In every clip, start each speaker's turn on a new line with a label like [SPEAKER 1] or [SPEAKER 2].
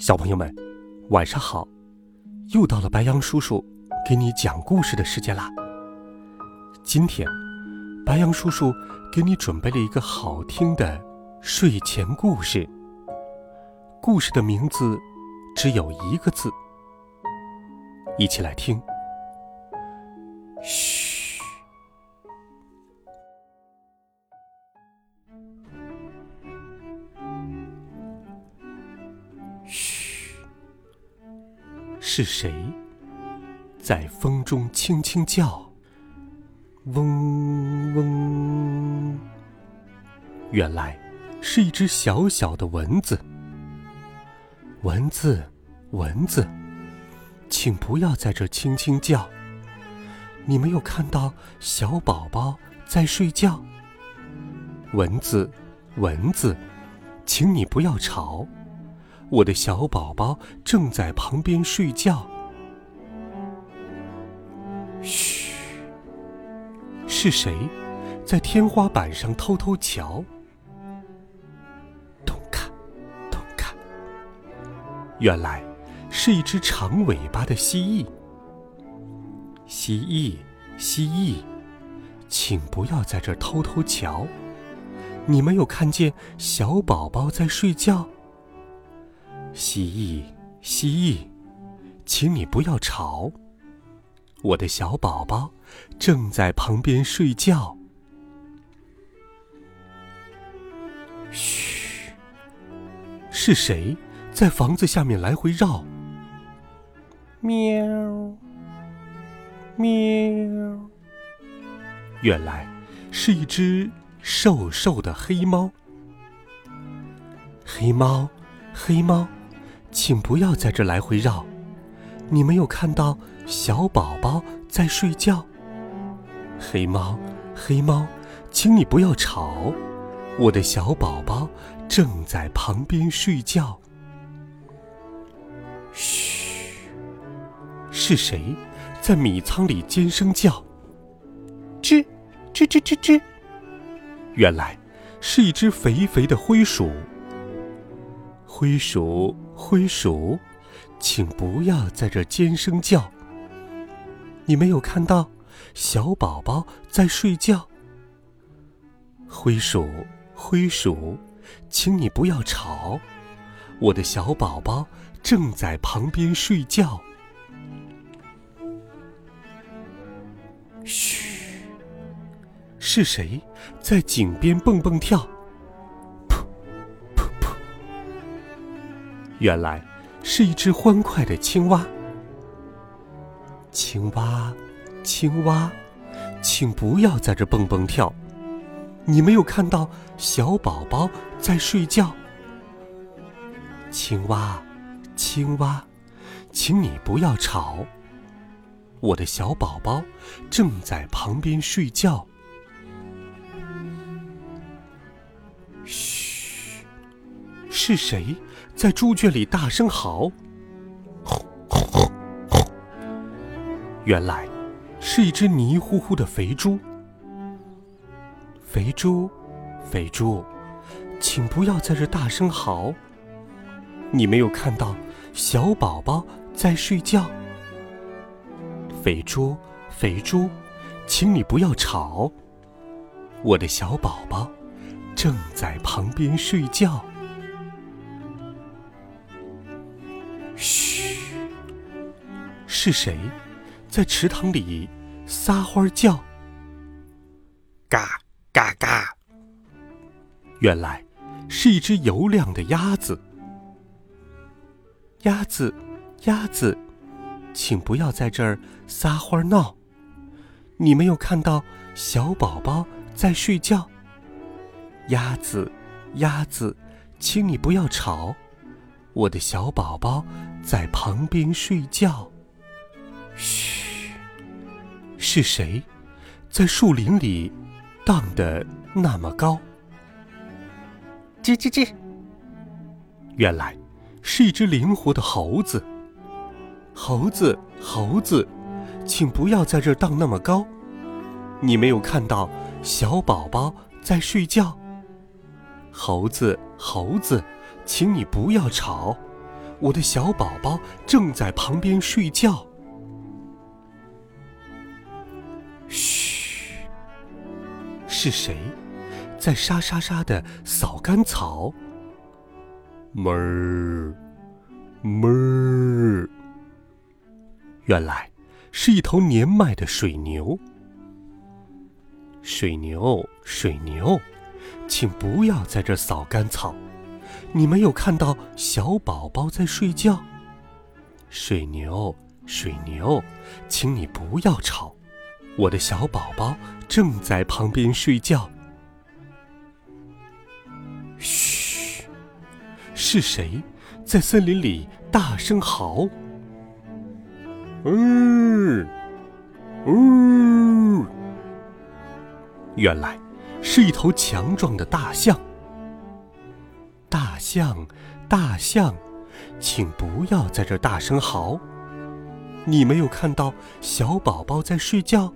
[SPEAKER 1] 小朋友们，晚上好！又到了白羊叔叔给你讲故事的时间啦。今天，白羊叔叔给你准备了一个好听的睡前故事。故事的名字只有一个字，一起来听。嘘。是谁在风中轻轻叫？嗡嗡。原来是一只小小的蚊子。蚊子，蚊子，请不要在这轻轻叫。你没有看到小宝宝在睡觉？蚊子，蚊子，请你不要吵。我的小宝宝正在旁边睡觉。嘘，是谁在天花板上偷偷瞧？咚看，咚看，原来是一只长尾巴的蜥蜴。蜥蜴，蜥蜴，请不要在这儿偷偷瞧。你没有看见小宝宝在睡觉？蜥蜴，蜥蜴，请你不要吵。我的小宝宝正在旁边睡觉。嘘，是谁在房子下面来回绕？喵，喵。原来是一只瘦瘦的黑猫。黑猫，黑猫。请不要在这来回绕，你没有看到小宝宝在睡觉。黑猫，黑猫，请你不要吵，我的小宝宝正在旁边睡觉。嘘，是谁在米仓里尖声叫？吱，吱吱吱吱。原来是一只肥肥的灰鼠。灰鼠，灰鼠，请不要在这尖声叫。你没有看到小宝宝在睡觉。灰鼠，灰鼠，请你不要吵，我的小宝宝正在旁边睡觉。嘘，是谁在井边蹦蹦跳？原来是一只欢快的青蛙。青蛙，青蛙，请不要在这蹦蹦跳。你没有看到小宝宝在睡觉。青蛙，青蛙，请你不要吵。我的小宝宝正在旁边睡觉。嘘，是谁？在猪圈里大声嚎，原来是一只泥乎乎的肥猪。肥猪，肥猪，请不要在这大声嚎。你没有看到小宝宝在睡觉。肥猪，肥猪，请你不要吵。我的小宝宝正在旁边睡觉。是谁在池塘里撒欢叫？嘎嘎嘎！原来是一只油亮的鸭子。鸭子，鸭子，请不要在这儿撒欢闹。你没有看到小宝宝在睡觉。鸭子，鸭子，请你不要吵，我的小宝宝在旁边睡觉。嘘，是谁在树林里荡得那么高？吱吱吱！原来是一只灵活的猴子。猴子，猴子，请不要在这儿荡那么高。你没有看到小宝宝在睡觉？猴子，猴子，请你不要吵，我的小宝宝正在旁边睡觉。嘘，是谁在沙沙沙的扫干草？哞儿，哞儿。原来是一头年迈的水牛。水牛，水牛，请不要在这扫干草。你没有看到小宝宝在睡觉？水牛，水牛，请你不要吵，我的小宝宝正在旁边睡觉。嘘，是谁在森林里大声嚎？嗯，嗯，原来是一头强壮的大象。大象，大象，请不要在这大声嚎。你没有看到小宝宝在睡觉？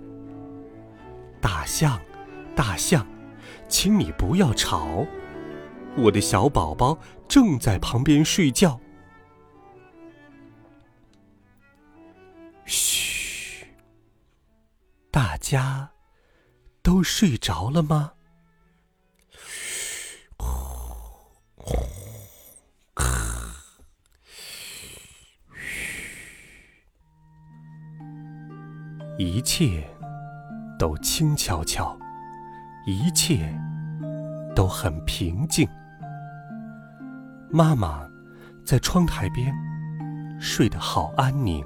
[SPEAKER 1] 大象，大象，请你不要吵，我的小宝宝正在旁边睡觉。嘘，大家都睡着了吗？嘘一切都轻悄悄，一切都很平静。妈妈在窗台边睡得好安宁。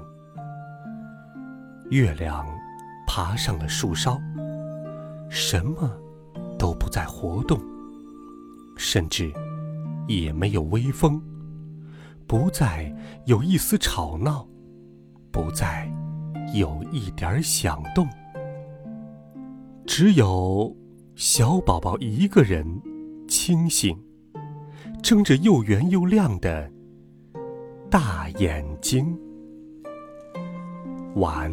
[SPEAKER 1] 月亮爬上了树梢，什么都不再活动，甚至也没有微风，不再有一丝吵闹，不再有一点响动，只有小宝宝一个人清醒，睁着又圆又亮的大眼睛。晚。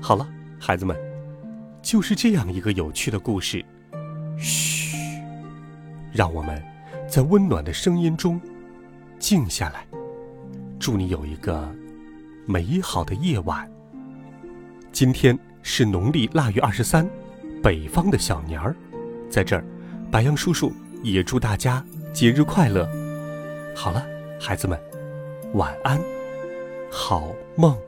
[SPEAKER 1] 好了，孩子们，就是这样一个有趣的故事。嘘，让我们在温暖的声音中静下来。祝你有一个美好的夜晚。今天是农历腊月二十三，北方的小年儿，在这儿，白杨叔叔也祝大家节日快乐。好了，孩子们，晚安，好梦。